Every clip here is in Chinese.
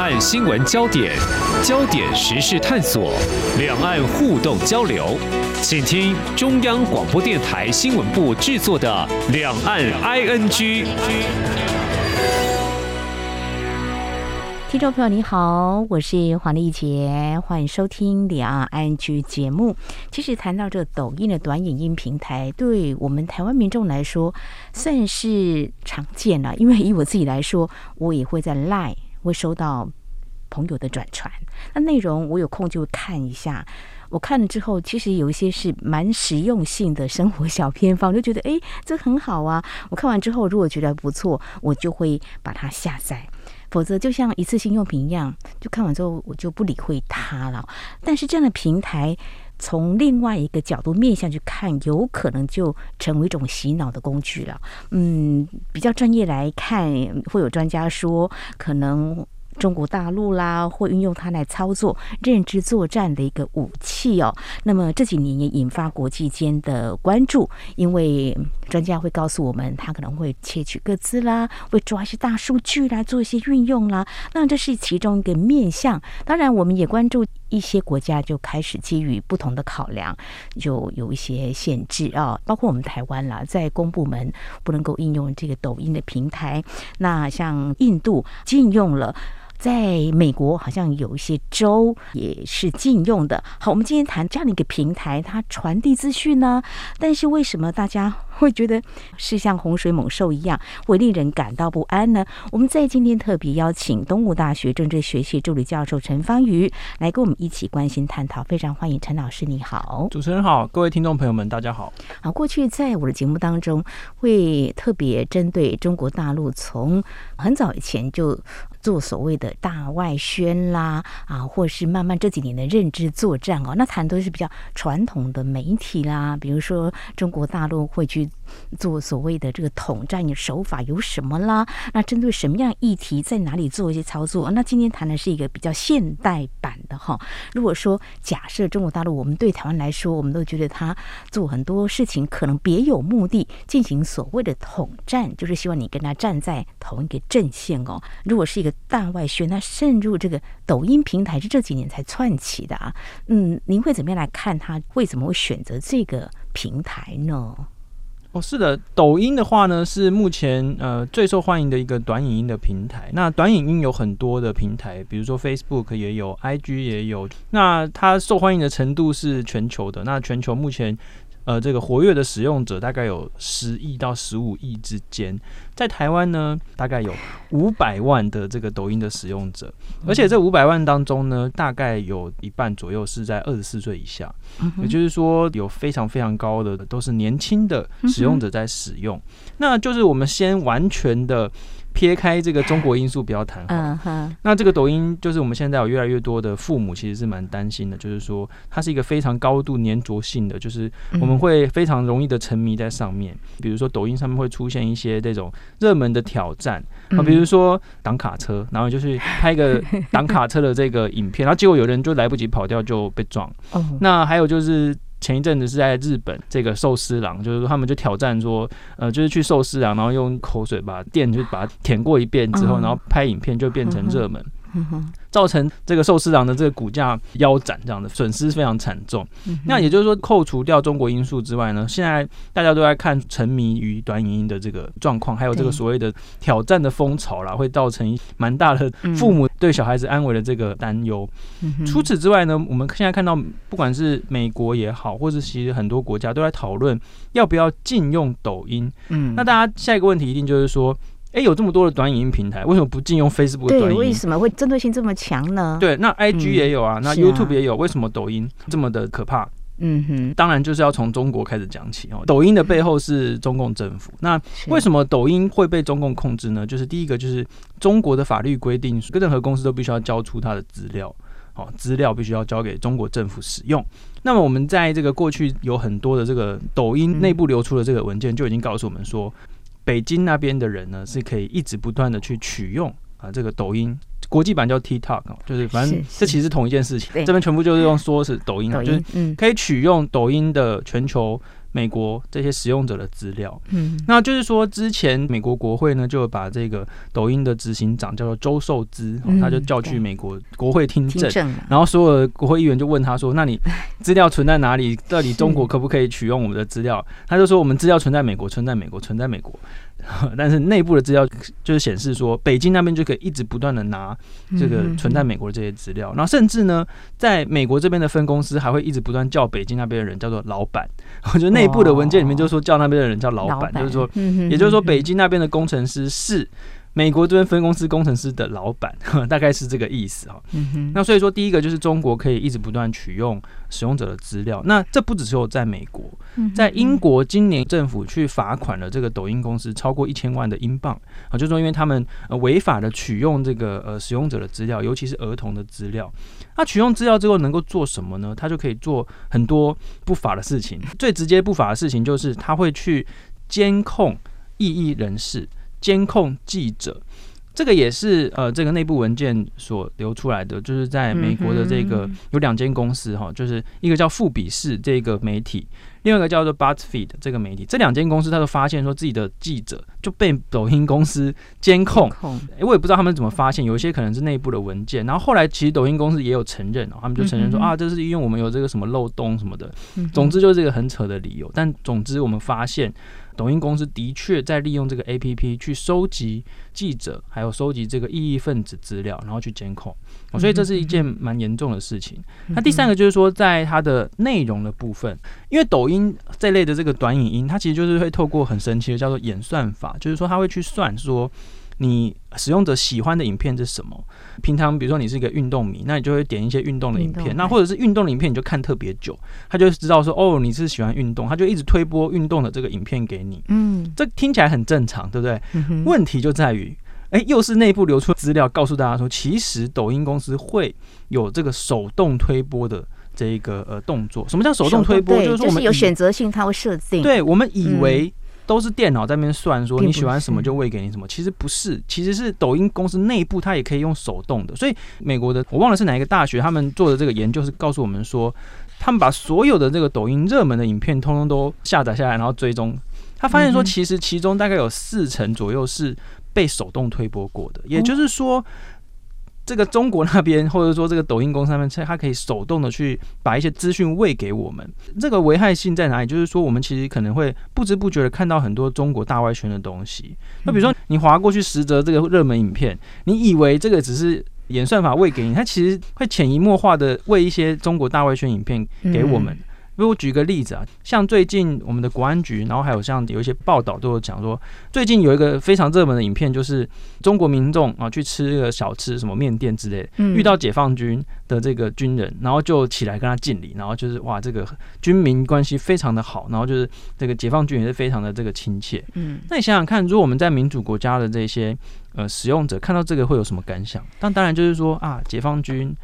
岸新闻焦点、焦点时事探索、两岸互动交流，请听中央广播电台新闻部制作的《两岸 ING》。听众朋友你好，我是黄丽杰，欢迎收听《两岸 ING》节目。其实谈到这抖音的短影音平台，对我们台湾民众来说算是常见了，因为以我自己来说，我也会在 lie 会收到朋友的转传，那内容我有空就会看一下。我看了之后，其实有一些是蛮实用性的生活小偏方，就觉得诶，这很好啊。我看完之后，如果觉得不错，我就会把它下载。否则，就像一次性用品一样，就看完之后我就不理会它了。但是这样的平台，从另外一个角度面向去看，有可能就成为一种洗脑的工具了。嗯，比较专业来看，会有专家说，可能。中国大陆啦，会运用它来操作认知作战的一个武器哦。那么这几年也引发国际间的关注，因为专家会告诉我们，他可能会窃取个资啦，会抓一些大数据来做一些运用啦。那这是其中一个面向。当然，我们也关注一些国家就开始基于不同的考量，就有一些限制啊，包括我们台湾啦，在公部门不能够应用这个抖音的平台。那像印度禁用了。在美国，好像有一些州也是禁用的。好，我们今天谈这样的一个平台，它传递资讯呢，但是为什么大家会觉得是像洪水猛兽一样，会令人感到不安呢？我们在今天特别邀请东吴大学政治学系助理教授陈芳瑜来跟我们一起关心探讨。非常欢迎陈老师，你好。主持人好，各位听众朋友们，大家好。好，过去在我的节目当中，会特别针对中国大陆，从很早以前就。做所谓的大外宣啦，啊，或是慢慢这几年的认知作战哦，那谈都是比较传统的媒体啦，比如说中国大陆会去做所谓的这个统战的手法有什么啦？那针对什么样议题，在哪里做一些操作？那今天谈的是一个比较现代版的哈。如果说假设中国大陆，我们对台湾来说，我们都觉得他做很多事情可能别有目的，进行所谓的统战，就是希望你跟他站在同一个阵线哦。如果是一个大外宣，那渗入这个抖音平台是这几年才窜起的啊。嗯，您会怎么样来看他为什么会选择这个平台呢？哦，是的，抖音的话呢是目前呃最受欢迎的一个短影音的平台。那短影音有很多的平台，比如说 Facebook 也有，IG 也有。那它受欢迎的程度是全球的。那全球目前。呃，这个活跃的使用者大概有十亿到十五亿之间，在台湾呢，大概有五百万的这个抖音的使用者，而且这五百万当中呢，大概有一半左右是在二十四岁以下，也就是说有非常非常高的都是年轻的使用者在使用，那就是我们先完全的。撇开这个中国因素不要谈哈，那这个抖音就是我们现在有越来越多的父母其实是蛮担心的，就是说它是一个非常高度粘着性的，就是我们会非常容易的沉迷在上面。比如说抖音上面会出现一些这种热门的挑战啊，比如说挡卡车，然后就是拍一个 挡卡车的这个影片，然后结果有人就来不及跑掉就被撞。那还有就是。前一阵子是在日本，这个寿司郎就是说他们就挑战说，呃，就是去寿司郎，然后用口水把店就把它舔过一遍之后，然后拍影片就变成热门。造成这个寿司郎的这个股价腰斩，这样的损失非常惨重。那也就是说，扣除掉中国因素之外呢，现在大家都在看沉迷于短影音的这个状况，还有这个所谓的挑战的风潮啦，会造成蛮大的父母对小孩子安危的这个担忧。除此之外呢，我们现在看到，不管是美国也好，或是其实很多国家都在讨论要不要禁用抖音。嗯，那大家下一个问题一定就是说。哎、欸，有这么多的短影音平台，为什么不禁用 Facebook 的短影音？对，为什么会针对性这么强呢？对，那 IG 也有啊，嗯、那 YouTube 也有，啊、为什么抖音这么的可怕？嗯哼，当然就是要从中国开始讲起哦。抖音的背后是中共政府，那为什么抖音会被中共控制呢？就是第一个就是中国的法律规定，任何公司都必须要交出它的资料，好，资料必须要交给中国政府使用。那么我们在这个过去有很多的这个抖音内部流出的这个文件，就已经告诉我们说。北京那边的人呢，是可以一直不断的去取用啊，这个抖音国际版叫 TikTok，就是反正这其实是同一件事情。这边全部就是用说是抖音啊，就是可以取用抖音的全球美国这些使用者的资料。嗯，那就是说，之前美国国会呢就把这个抖音的执行长叫做周受资，他就叫去美国国会听证，然后所有的国会议员就问他说：“那你资料存在哪里？到底中国可不可以取用我们的资料？” 他就说：“我们资料存在美国，存在美国，存在美国。”但是内部的资料就是显示说，北京那边就可以一直不断的拿这个存在美国的这些资料，然后甚至呢，在美国这边的分公司还会一直不断叫北京那边的人叫做老板。我觉得内部的文件里面就说叫那边的人叫老板，就是说，也就是说北京那边的工程师是。美国这边分公司工程师的老板，大概是这个意思哈。那所以说，第一个就是中国可以一直不断取用使用者的资料。那这不只是有在美国，在英国今年政府去罚款了这个抖音公司超过一千万的英镑啊，就是说因为他们呃违法的取用这个呃使用者的资料，尤其是儿童的资料。那取用资料之后能够做什么呢？他就可以做很多不法的事情。最直接不法的事情就是他会去监控异议人士。监控记者，这个也是呃，这个内部文件所流出来的，就是在美国的这个有两间公司哈，就是一个叫富比士这个媒体，另外一个叫做 BuzzFeed 这个媒体，这两间公司他都发现说自己的记者就被抖音公司监控，诶，我也不知道他们怎么发现，有一些可能是内部的文件，然后后来其实抖音公司也有承认哦，他们就承认说啊，这是因为我们有这个什么漏洞什么的，总之就是这个很扯的理由，但总之我们发现。抖音公司的确在利用这个 APP 去收集记者，还有收集这个异议分子资料，然后去监控，所以这是一件蛮严重的事情。那第三个就是说，在它的内容的部分，因为抖音这类的这个短影音，它其实就是会透过很神奇的叫做演算法，就是说它会去算说。你使用者喜欢的影片是什么？平常比如说你是一个运动迷，那你就会点一些运动的影片。那或者是运动的影片，你就看特别久，他就知道说哦，你是喜欢运动，他就一直推播运动的这个影片给你。嗯，这听起来很正常，对不对？问题就在于，诶，又是内部流出资料告诉大家说，其实抖音公司会有这个手动推播的这一个呃动作。什么叫手动推播？就是说我们有选择性，它会设定。对，我们以为。都是电脑在那边算，说你喜欢什么就喂给你什么。其实不是，其实是抖音公司内部它也可以用手动的。所以美国的我忘了是哪一个大学，他们做的这个研究是告诉我们说，他们把所有的这个抖音热门的影片通通都下载下来，然后追踪。他发现说，其实其中大概有四成左右是被手动推播过的，也就是说。这个中国那边，或者说这个抖音公司那边，它可以手动的去把一些资讯喂给我们。这个危害性在哪里？就是说，我们其实可能会不知不觉的看到很多中国大外宣的东西。那比如说，你划过去十则这个热门影片，你以为这个只是演算法喂给你，它其实会潜移默化的喂一些中国大外宣影片给我们。比如我举个例子啊，像最近我们的国安局，然后还有像有一些报道都有讲说，最近有一个非常热门的影片，就是中国民众啊去吃个小吃，什么面店之类的，遇到解放军的这个军人，然后就起来跟他敬礼，然后就是哇，这个军民关系非常的好，然后就是这个解放军也是非常的这个亲切。嗯，那你想想看，如果我们在民主国家的这些呃使用者看到这个会有什么感想？但当然就是说啊，解放军。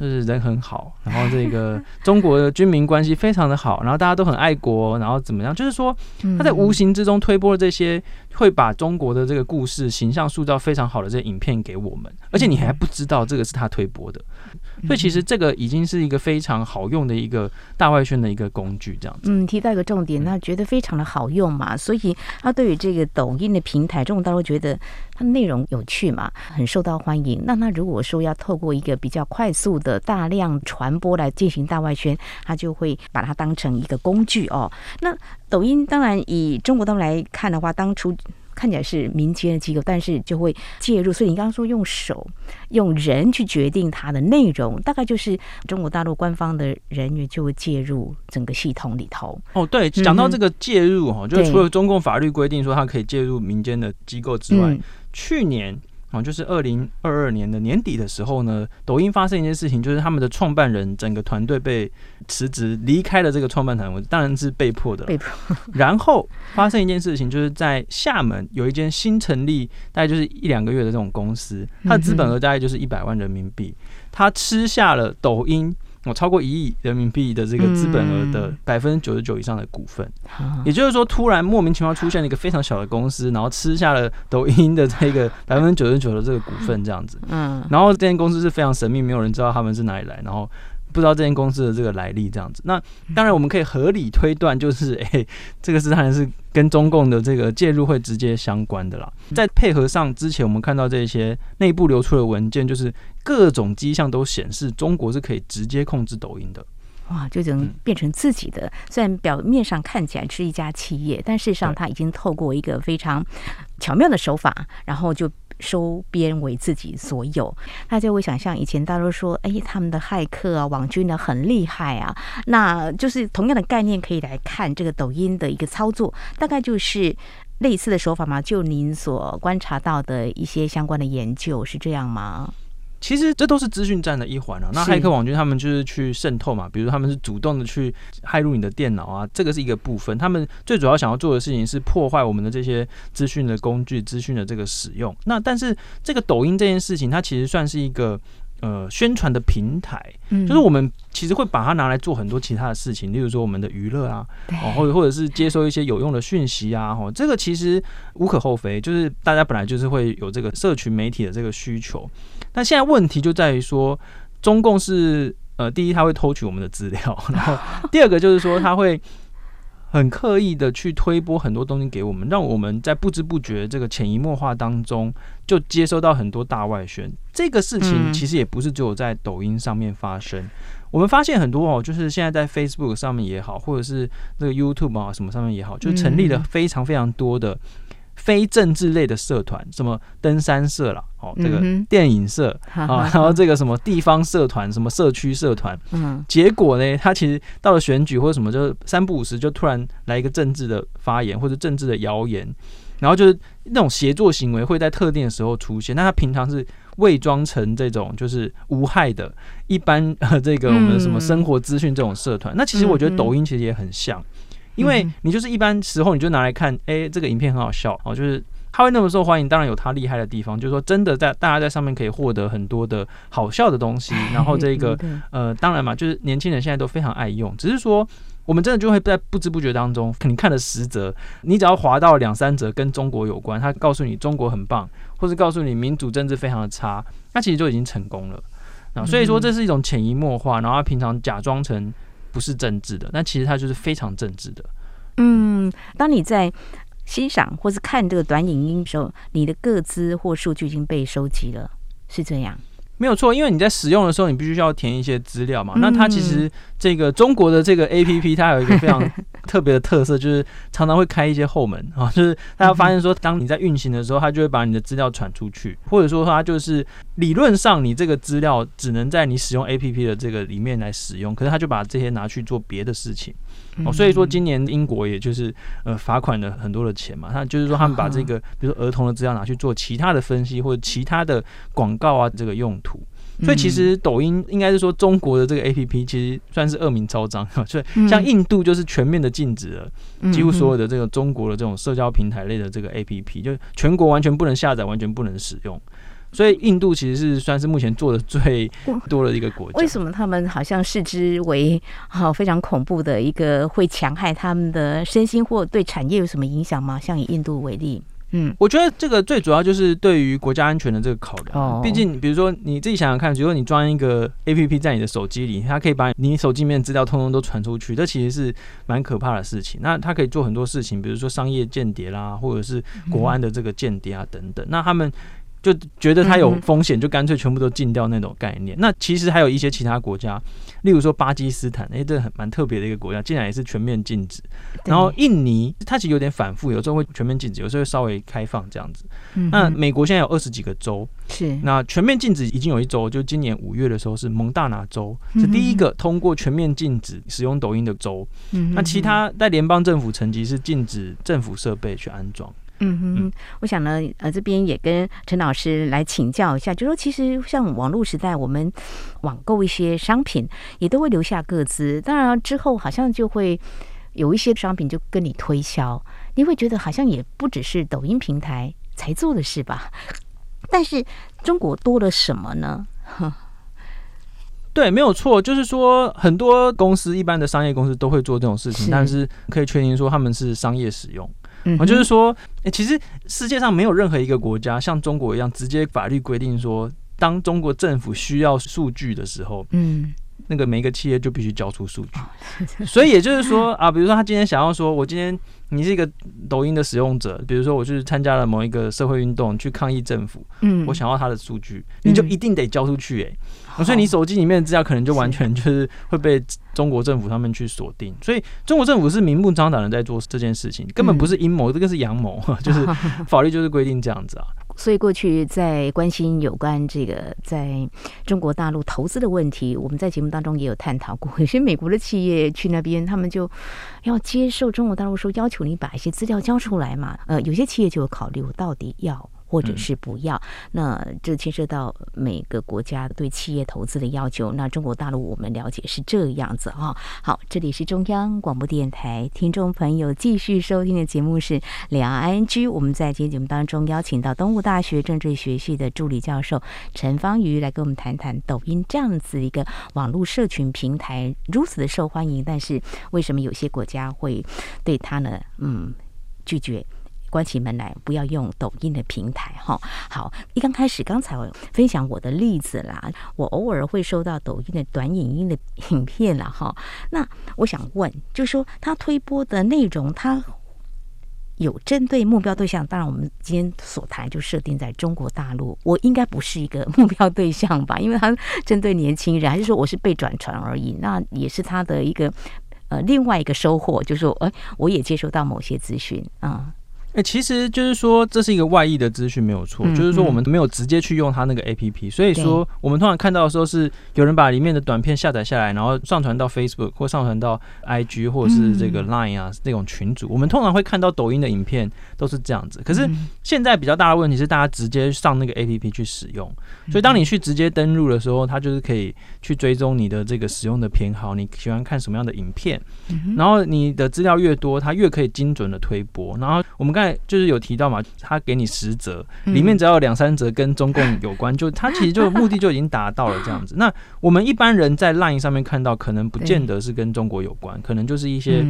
就是人很好，然后这个 中国的军民关系非常的好，然后大家都很爱国，然后怎么样？就是说他在无形之中推波了这些会把中国的这个故事形象塑造非常好的这些影片给我们，而且你还不知道这个是他推播的，所以其实这个已经是一个非常好用的一个大外宣的一个工具，这样子。嗯，提到一个重点，那觉得非常的好用嘛，所以他对于这个抖音的平台，中国大陆觉得它内容有趣嘛，很受到欢迎。那那如果说要透过一个比较快速的大量传播来进行大外宣，他就会把它当成一个工具哦。那抖音当然以中国大陆来看的话，当初看起来是民间的机构，但是就会介入。所以你刚刚说用手、用人去决定它的内容，大概就是中国大陆官方的人员就会介入整个系统里头。哦，对，讲到这个介入哈，就是除了中共法律规定说它可以介入民间的机构之外，去年。啊，就是二零二二年的年底的时候呢，抖音发生一件事情，就是他们的创办人整个团队被辞职，离开了这个创办团队，当然是被迫的。被迫。然后发生一件事情，就是在厦门有一间新成立，大概就是一两个月的这种公司，它的资本额大概就是一百万人民币，它吃下了抖音。我超过一亿人民币的这个资本额的百分之九十九以上的股份，也就是说，突然莫名其妙出现了一个非常小的公司，然后吃下了抖音的这个 百分之九十九的这个股份，这样子。嗯，然后这间公司是非常神秘，没有人知道他们是哪里来，然后不知道这间公司的这个来历这样子。那当然我们可以合理推断，就是 诶、欸，这个是当然是跟中共的这个介入会直接相关的啦。在配合上之前，我们看到这些内部流出的文件，就是各种迹象都显示中国是可以直接控制抖音的。哇，就能变成自己的。虽然表面上看起来是一家企业，但事实上他已经透过一个非常巧妙的手法，然后就收编为自己所有。大家会想象，以前大家都说，哎，他们的骇客啊、网军呢很厉害啊，那就是同样的概念可以来看这个抖音的一个操作，大概就是类似的手法嘛？就您所观察到的一些相关的研究是这样吗？其实这都是资讯战的一环啊。那骇客网军他们就是去渗透嘛，比如他们是主动的去骇入你的电脑啊，这个是一个部分。他们最主要想要做的事情是破坏我们的这些资讯的工具、资讯的这个使用。那但是这个抖音这件事情，它其实算是一个呃宣传的平台，就是我们其实会把它拿来做很多其他的事情，例如说我们的娱乐啊，哦，或者或者是接收一些有用的讯息啊，哦，这个其实无可厚非，就是大家本来就是会有这个社群媒体的这个需求。那现在问题就在于说，中共是呃，第一他会偷取我们的资料，然后第二个就是说他会很刻意的去推播很多东西给我们，让我们在不知不觉这个潜移默化当中就接收到很多大外宣。这个事情其实也不是只有在抖音上面发生，我们发现很多哦，就是现在在 Facebook 上面也好，或者是那个 YouTube 啊什么上面也好，就成立了非常非常多的。非政治类的社团，什么登山社了，哦，这个电影社啊，然后这个什么地方社团，什么社区社团，嗯，结果呢，他其实到了选举或者什么，就是三不五时就突然来一个政治的发言或者政治的谣言，然后就是那种协作行为会在特定的时候出现。那他平常是伪装成这种就是无害的，一般呃这个我们什么生活资讯这种社团。那其实我觉得抖音其实也很像。因为你就是一般时候你就拿来看，哎，这个影片很好笑哦，就是它会那么受欢迎，当然有它厉害的地方，就是说真的在大家在上面可以获得很多的好笑的东西，然后这个呃，当然嘛，就是年轻人现在都非常爱用，只是说我们真的就会在不知不觉当中，肯定看了十则，你只要划到两三则跟中国有关，他告诉你中国很棒，或是告诉你民主政治非常的差，那其实就已经成功了。啊，所以说这是一种潜移默化，然后他平常假装成。不是政治的，那其实它就是非常政治的。嗯，当你在欣赏或是看这个短影音的时候，你的个资或数据已经被收集了，是这样。没有错，因为你在使用的时候，你必须要填一些资料嘛。那它其实这个中国的这个 APP，它有一个非常 特别的特色，就是常常会开一些后门啊，就是大家发现说，当你在运行的时候，它就会把你的资料传出去，或者说它就是理论上你这个资料只能在你使用 APP 的这个里面来使用，可是它就把这些拿去做别的事情。哦，所以说今年英国也就是呃罚款了很多的钱嘛，他就是说他们把这个比如说儿童的资料拿去做其他的分析或者其他的广告啊这个用途，所以其实抖音应该是说中国的这个 APP 其实算是恶名昭彰，所 以像印度就是全面的禁止了，几乎所有的这个中国的这种社交平台类的这个 APP 就全国完全不能下载，完全不能使用。所以印度其实是算是目前做的最多的一个国家。为什么他们好像视之为好非常恐怖的一个，会强害他们的身心或对产业有什么影响吗？像以印度为例，嗯，我觉得这个最主要就是对于国家安全的这个考量。哦，毕竟比如说你自己想想看，如果你装一个 APP 在你的手机里，它可以把你手机里面资料通通都传出去，这其实是蛮可怕的事情。那它可以做很多事情，比如说商业间谍啦，或者是国安的这个间谍啊等等。那他们。就觉得它有风险，就干脆全部都禁掉那种概念。那其实还有一些其他国家，例如说巴基斯坦，诶，这很蛮特别的一个国家，竟然也是全面禁止。然后印尼，它其实有点反复，有时候会全面禁止，有时候会稍微开放这样子。那美国现在有二十几个州，是那全面禁止已经有一周，就今年五月的时候是蒙大拿州，是第一个通过全面禁止使用抖音的州。那其他在联邦政府层级是禁止政府设备去安装。嗯哼，我想呢，呃，这边也跟陈老师来请教一下，就说其实像网络时代，我们网购一些商品也都会留下个资，当然之后好像就会有一些商品就跟你推销，你会觉得好像也不只是抖音平台才做的事吧？但是中国多了什么呢？哼，对，没有错，就是说很多公司，一般的商业公司都会做这种事情，但是可以确定说他们是商业使用。嗯，就是说，哎，其实世界上没有任何一个国家像中国一样，直接法律规定说，当中国政府需要数据的时候，嗯，那个每一个企业就必须交出数据。所以也就是说啊，比如说他今天想要说，我今天你是一个抖音的使用者，比如说我去参加了某一个社会运动，去抗议政府，嗯，我想要他的数据，你就一定得交出去，欸，哎，所以你手机里面的资料可能就完全就是会被中国政府他们去锁定。所以中国政府是明目张胆的在做这件事情，根本不是阴谋，这个是阳谋，就是法律就是规定这样子啊。所以过去在关心有关这个在中国大陆投资的问题，我们在节目当中也有探讨过。有些美国的企业去那边，他们就要接受中国大陆说要求你把一些资料交出来嘛。呃，有些企业就有考虑，我到底要。或者是不要，那这牵涉到每个国家对企业投资的要求。那中国大陆我们了解是这样子哈。好，这里是中央广播电台，听众朋友继续收听的节目是两岸 ING。我们在今天节目当中邀请到东吴大学政治学系的助理教授陈芳瑜来跟我们谈谈抖音这样子一个网络社群平台如此的受欢迎，但是为什么有些国家会对它呢？嗯，拒绝。关起门来不要用抖音的平台哈。好，一刚开始刚才我分享我的例子啦，我偶尔会收到抖音的短影音的影片了哈。那我想问，就说他推播的内容，他有针对目标对象？当然，我们今天所谈就设定在中国大陆，我应该不是一个目标对象吧？因为他针对年轻人，还是说我是被转传而已？那也是他的一个呃另外一个收获，就是说，哎，我也接收到某些资讯啊。哎、欸，其实就是说，这是一个外溢的资讯，没有错。就是说，我们没有直接去用它那个 APP，所以说，我们通常看到的时候是有人把里面的短片下载下来，然后上传到 Facebook 或上传到 IG 或者是这个 Line 啊那种群组。我们通常会看到抖音的影片都是这样子。可是现在比较大的问题是，大家直接上那个 APP 去使用，所以当你去直接登录的时候，它就是可以去追踪你的这个使用的偏好，你喜欢看什么样的影片，然后你的资料越多，它越可以精准的推播。然后我们刚就是有提到嘛，他给你十则，里面只要有两三则跟中共有关，就他其实就目的就已经达到了这样子。那我们一般人在 LINE 上面看到，可能不见得是跟中国有关，可能就是一些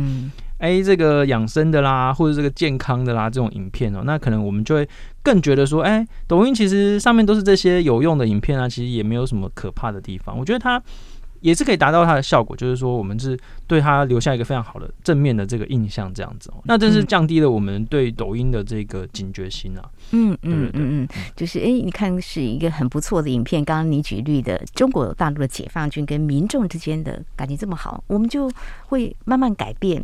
哎这个养生的啦，或者这个健康的啦这种影片哦。那可能我们就会更觉得说，哎，抖音其实上面都是这些有用的影片啊，其实也没有什么可怕的地方。我觉得它。也是可以达到它的效果，就是说我们是对它留下一个非常好的正面的这个印象，这样子哦。那这是降低了我们对抖音的这个警觉心啊。嗯嗯嗯嗯，就是哎，你看是一个很不错的影片。刚刚你举例的中国大陆的解放军跟民众之间的感情这么好，我们就会慢慢改变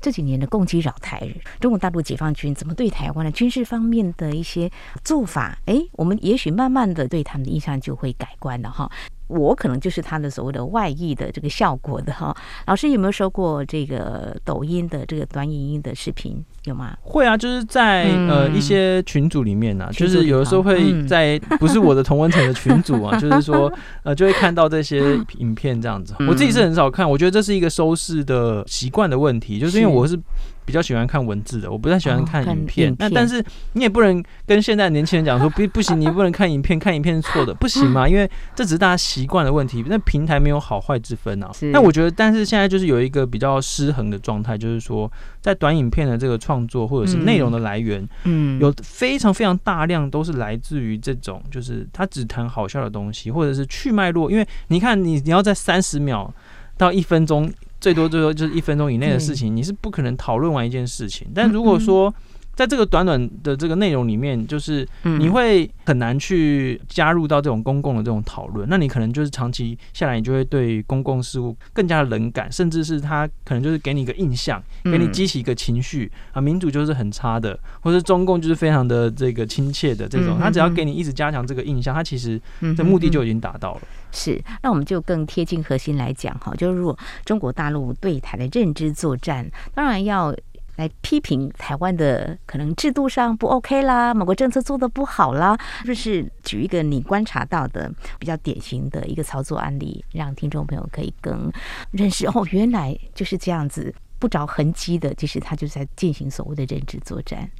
这几年的攻击扰台。中国大陆解放军怎么对台湾的军事方面的一些做法？哎，我们也许慢慢的对他们的印象就会改观了哈。我可能就是他的所谓的外溢的这个效果的哈。老师有没有收过这个抖音的这个短影音的视频？有吗？会啊，就是在、嗯、呃一些群组里面呢、啊，就是有的时候会在不是我的同温层的群组啊，就是说呃就会看到这些影片这样子。我自己是很少看，我觉得这是一个收视的习惯的问题，就是因为我是。比较喜欢看文字的，我不太喜欢看影片。那、哦、但是你也不能跟现在年轻人讲说 不不行，你不能看影片，看影片是错的，不行嘛？因为这只是大家习惯的问题。那平台没有好坏之分啊。那我觉得，但是现在就是有一个比较失衡的状态，就是说在短影片的这个创作或者是内容的来源，嗯，有非常非常大量都是来自于这种，就是他只谈好笑的东西，或者是去脉络。因为你看，你你要在三十秒到一分钟。最多最多就是一分钟以内的事情，你是不可能讨论完一件事情。但如果说在这个短短的这个内容里面，就是你会很难去加入到这种公共的这种讨论，那你可能就是长期下来，你就会对公共事务更加的冷感，甚至是他可能就是给你一个印象，给你激起一个情绪啊，民主就是很差的，或者中共就是非常的这个亲切的这种，他只要给你一直加强这个印象，他其实的目的就已经达到了。是，那我们就更贴近核心来讲哈，就是如果中国大陆对台的认知作战，当然要来批评台湾的可能制度上不 OK 啦，某个政策做的不好啦，就是举一个你观察到的比较典型的一个操作案例，让听众朋友可以更认识哦，原来就是这样子不着痕迹的，其实他就在进行所谓的认知作战。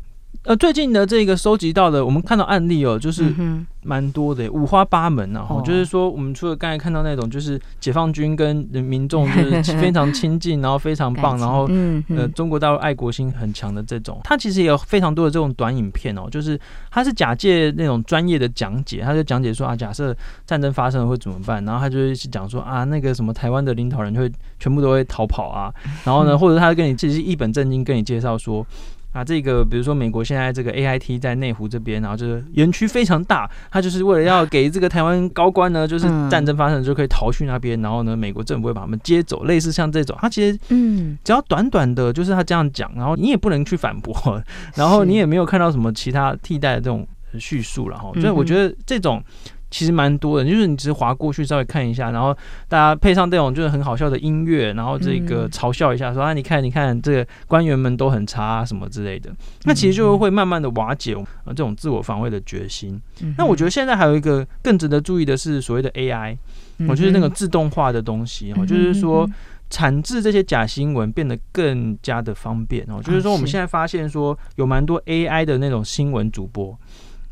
呃，最近的这个收集到的，我们看到案例哦，就是蛮多的，五花八门啊。哦，就是说，我们除了刚才看到那种，就是解放军跟民众就是 非常亲近，然后非常棒，然后呃，中国大陆爱国心很强的这种，它其实也有非常多的这种短影片哦，就是它是假借那种专业的讲解，他就讲解说啊，假设战争发生了会怎么办，然后他就会讲说啊，那个什么台湾的领导人就会全部都会逃跑啊，然后呢，或者他跟你其实一本正经跟你介绍说。啊，这个比如说美国现在这个 AIT 在内湖这边，然后就是园区非常大，他就是为了要给这个台湾高官呢，就是战争发生就可以逃去那边，然后呢，美国政府会把他们接走，类似像这种，他其实嗯，只要短短的，就是他这样讲，然后你也不能去反驳，然后你也没有看到什么其他替代的这种叙述，然后所以我觉得这种。其实蛮多的，就是你只是划过去稍微看一下，然后大家配上这种就是很好笑的音乐，然后这个嘲笑一下说啊，你看你看这个官员们都很差啊什么之类的，那其实就会慢慢的瓦解这种自我防卫的决心。那我觉得现在还有一个更值得注意的是所谓的 AI，我就是那个自动化的东西哦，就是说产制这些假新闻变得更加的方便哦，就是说我们现在发现说有蛮多 AI 的那种新闻主播，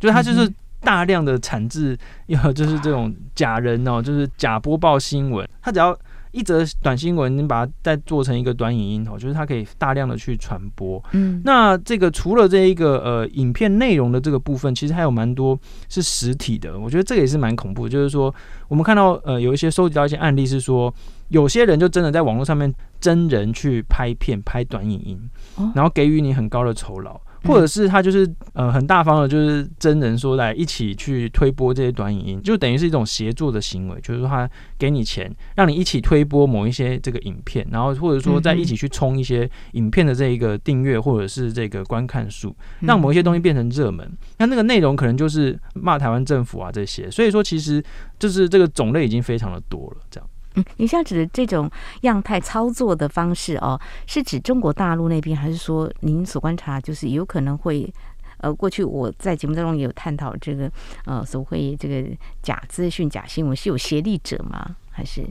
就是他就是。大量的产制，有 就是这种假人哦，就是假播报新闻。他只要一则短新闻，你把它再做成一个短影音哦，就是它可以大量的去传播。嗯，那这个除了这一个呃影片内容的这个部分，其实还有蛮多是实体的。我觉得这个也是蛮恐怖，就是说我们看到呃有一些收集到一些案例是说，有些人就真的在网络上面真人去拍片、拍短影音，然后给予你很高的酬劳。或者是他就是呃很大方的，就是真人说来一起去推播这些短影音，就等于是一种协作的行为，就是说他给你钱，让你一起推播某一些这个影片，然后或者说再一起去冲一些影片的这一个订阅或者是这个观看数，让某一些东西变成热门。那那个内容可能就是骂台湾政府啊这些，所以说其实就是这个种类已经非常的多了，这样。嗯，你像指的这种样态操作的方式哦，是指中国大陆那边，还是说您所观察就是有可能会呃，过去我在节目当中也有探讨这个呃，所谓这个假资讯、假新闻是有协力者吗？还是？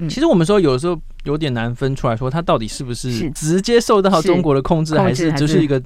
嗯，其实我们说有时候有点难分出来说，它到底是不是直接受到中国的控制，还是就是一个。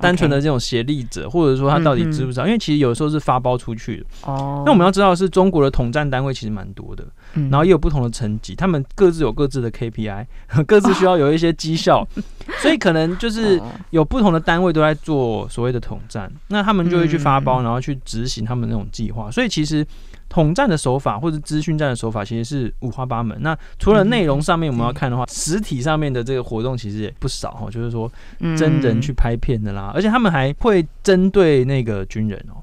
单纯的这种协力者.或者说他到底知不知道？嗯、因为其实有时候是发包出去的。哦。那我们要知道，是中国的统战单位其实蛮多的，嗯、然后也有不同的层级，他们各自有各自的 KPI，各自需要有一些绩效，哦、所以可能就是有不同的单位都在做所谓的统战，那他们就会去发包，然后去执行他们那种计划。所以其实。统战的手法或者资讯战的手法其实是五花八门。那除了内容上面我们要看的话，实体上面的这个活动其实也不少哈，就是说真人去拍片的啦，而且他们还会针对那个军人哦。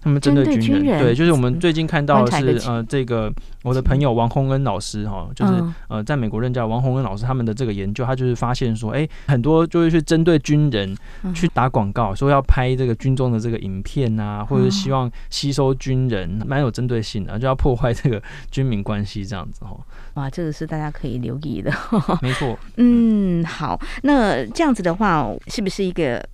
他们针对军人，对，就是我们最近看到的是呃，这个我的朋友王洪恩老师哈，就是呃，在美国任教王洪恩老师他们的这个研究，他就是发现说，哎，很多就是去针对军人去打广告，说要拍这个军中的这个影片啊，或者是希望吸收军人，蛮有针对性的，就要破坏这个军民关系这样子哈。哇，这个是大家可以留意的，没错。嗯，好，那这样子的话，是不是一个？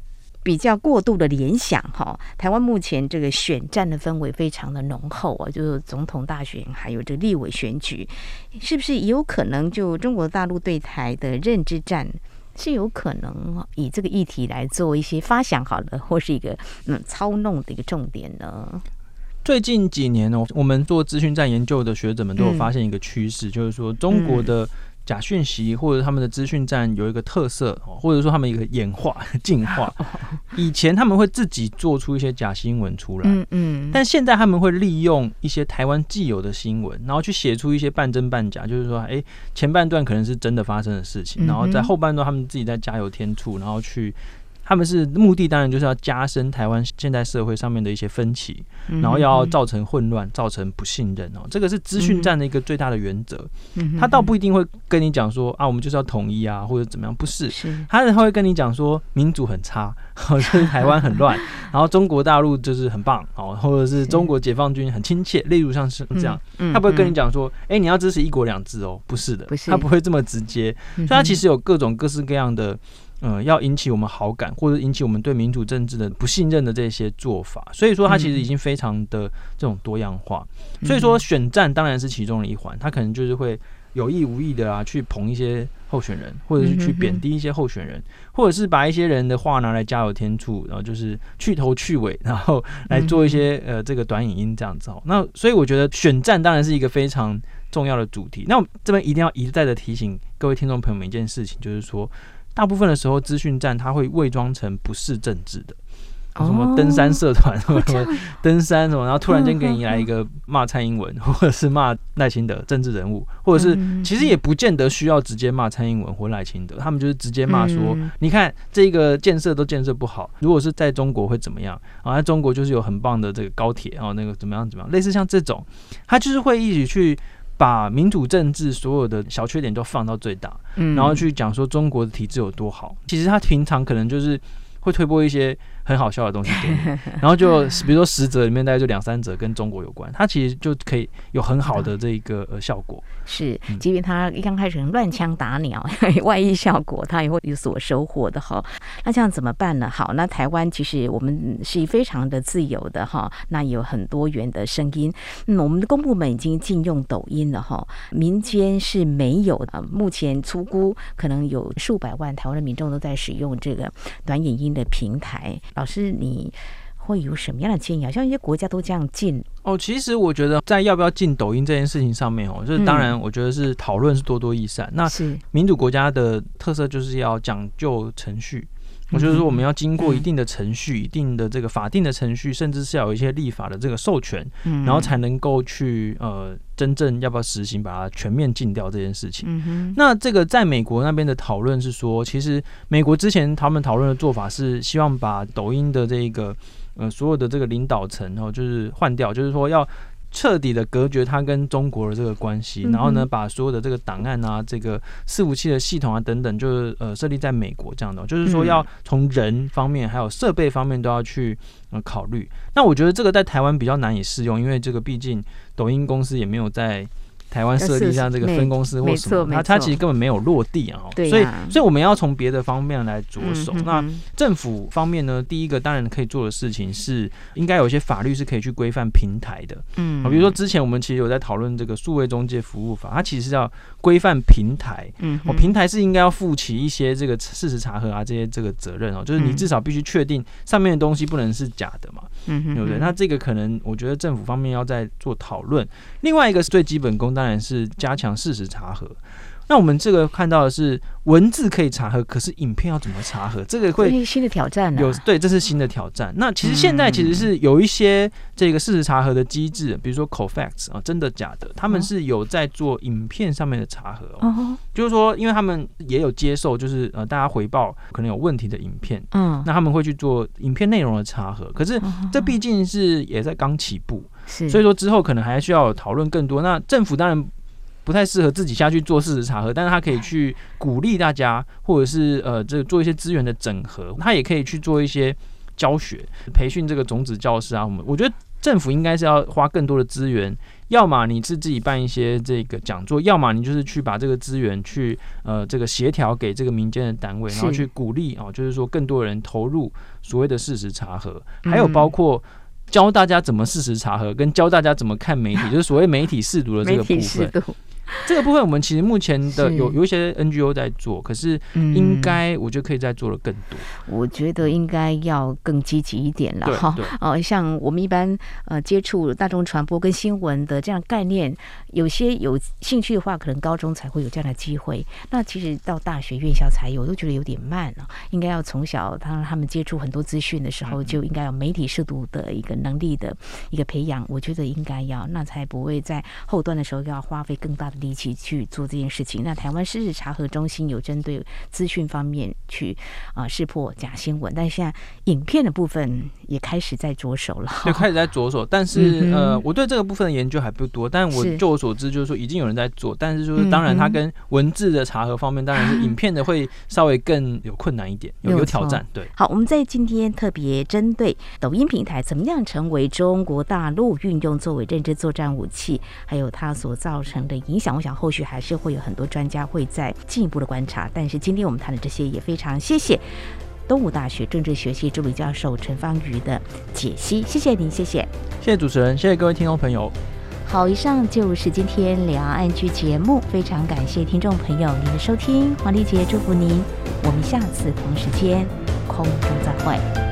比较过度的联想哈，台湾目前这个选战的氛围非常的浓厚啊，就是总统大选还有这立委选举，是不是也有可能就中国大陆对台的认知战是有可能以这个议题来做一些发想好了，或是一个嗯操弄的一个重点呢？最近几年哦，我们做资讯站研究的学者们都有发现一个趋势，嗯、就是说中国的。假讯息或者他们的资讯站有一个特色，或者说他们一个演化 进化。以前他们会自己做出一些假新闻出来，嗯嗯，但现在他们会利用一些台湾既有的新闻，然后去写出一些半真半假，就是说，哎，前半段可能是真的发生的事情，然后在后半段他们自己在加油添醋，然后去。他们是目的，当然就是要加深台湾现代社会上面的一些分歧，然后要造成混乱，造成不信任哦。这个是资讯战的一个最大的原则。他倒不一定会跟你讲说啊，我们就是要统一啊，或者怎么样，不是。他他会跟你讲说民主很差，就是台湾很乱，然后中国大陆就是很棒哦，或者是中国解放军很亲切，例如像是这样。他不会跟你讲说，哎，你要支持一国两制哦，不是的，他不会这么直接。所以他其实有各种各式各样的。嗯，要引起我们好感，或者引起我们对民主政治的不信任的这些做法，所以说它其实已经非常的这种多样化。所以说选战当然是其中的一环，它可能就是会有意无意的啊去捧一些候选人，或者是去贬低一些候选人，或者是把一些人的话拿来加油添醋，然后就是去头去尾，然后来做一些呃这个短影音这样子哦。那所以我觉得选战当然是一个非常重要的主题。那我这边一定要一再的提醒各位听众朋友们一件事情，就是说大部分的时候资讯站它会伪装成不是政治的。什么登山社团，什么登山什么，然后突然间给你来一个骂蔡英文，或者是骂赖清德政治人物，或者是其实也不见得需要直接骂蔡英文或赖清德，他们就是直接骂说，你看这个建设都建设不好，如果是在中国会怎么样啊？在中国就是有很棒的这个高铁啊，那个怎么样怎么样，类似像这种，他就是会一起去把民主政治所有的小缺点都放到最大，然后去讲说中国的体制有多好。其实他平常可能就是会推播一些。很好笑的东西给你，然后就比如说十则里面大概就两三则跟中国有关，它其实就可以有很好的这个呃效果。是，即便他一刚开始乱枪打鸟，万一效果他也会有所收获的哈。那这样怎么办呢？好，那台湾其实我们是非常的自由的哈，那有很多元的声音。嗯，我们的公部门已经禁用抖音了哈，民间是没有的。目前粗估可能有数百万台湾的民众都在使用这个短影音的平台。老师，你会有什么样的建议好？像一些国家都这样禁哦。其实我觉得在要不要禁抖音这件事情上面哦，就是当然，我觉得是讨论是多多益善。嗯、那是民主国家的特色，就是要讲究程序。我就是说，我们要经过一定的程序，一定的这个法定的程序，甚至是要有一些立法的这个授权，然后才能够去呃真正要不要实行，把它全面禁掉这件事情。那这个在美国那边的讨论是说，其实美国之前他们讨论的做法是希望把抖音的这个呃所有的这个领导层哦，就是换掉，就是说要。彻底的隔绝它跟中国的这个关系，然后呢，把所有的这个档案啊、这个伺服器的系统啊等等，就是呃设立在美国这样的，就是说要从人方面还有设备方面都要去呃考虑。那我觉得这个在台湾比较难以适用，因为这个毕竟抖音公司也没有在。台湾设立像这个分公司或什么，它它其实根本没有落地啊，所以所以我们要从别的方面来着手。那政府方面呢，第一个当然可以做的事情是，应该有一些法律是可以去规范平台的，嗯，比如说之前我们其实有在讨论这个数位中介服务法，它其实是要规范平台，嗯，哦，平台是应该要负起一些这个事实查核啊这些这个责任哦，就是你至少必须确定上面的东西不能是假的嘛，嗯，对不对？那这个可能我觉得政府方面要再做讨论。另外一个是最基本功。当然是加强事实查核。那我们这个看到的是文字可以查核，可是影片要怎么查核？这个会新的挑战。有对，这是新的挑战。那其实现在其实是有一些这个事实查核的机制，比如说 Cofacts 啊，真的假的？他们是有在做影片上面的查核哦。就是说，因为他们也有接受，就是呃大家回报可能有问题的影片，嗯，那他们会去做影片内容的查核。可是这毕竟是也在刚起步。是，所以说之后可能还需要讨论更多。那政府当然不太适合自己下去做事实查核，但是他可以去鼓励大家，或者是呃，这个做一些资源的整合。他也可以去做一些教学、培训这个种子教师啊。我们我觉得政府应该是要花更多的资源，要么你是自己办一些这个讲座，要么你就是去把这个资源去呃这个协调给这个民间的单位，然后去鼓励啊，就是说更多人投入所谓的事实查核，还有包括。教大家怎么事实查核，跟教大家怎么看媒体，就是所谓媒体试读的这个部分。这个部分我们其实目前的有有一些 NGO 在做，可是应该我觉得可以再做的更多。我觉得应该要更积极一点了哈。哦，像我们一般呃接触大众传播跟新闻的这样概念，有些有兴趣的话，可能高中才会有这样的机会。那其实到大学院校才有，我都觉得有点慢了。应该要从小当他们接触很多资讯的时候，就应该有媒体识读的一个能力的一个培养。我觉得应该要，那才不会在后端的时候要花费更大的力气去做这件事情。那台湾事实查核中心有针对资讯方面去啊识破假新闻，但现在影片的部分也开始在着手了，就开始在着手。但是、嗯、呃，我对这个部分的研究还不多，但我就我所知就是说已经有人在做，但是就是当然它跟文字的查核方面，当然是影片的会稍微更有困难一点，有有挑战。对，好，我们在今天特别针对抖音平台怎么样成为中国大陆运用作为认知作战武器，还有它所造成的影响。我想后续还是会有很多专家会再进一步的观察，但是今天我们谈的这些也非常谢谢东吴大学政治学系助理教授陈方瑜的解析，谢谢您，谢谢，谢谢主持人，谢谢各位听众朋友。好，以上就是今天两岸 ING 节目，非常感谢听众朋友您的收听，黄丽杰祝福您，我们下次同时间空中再会。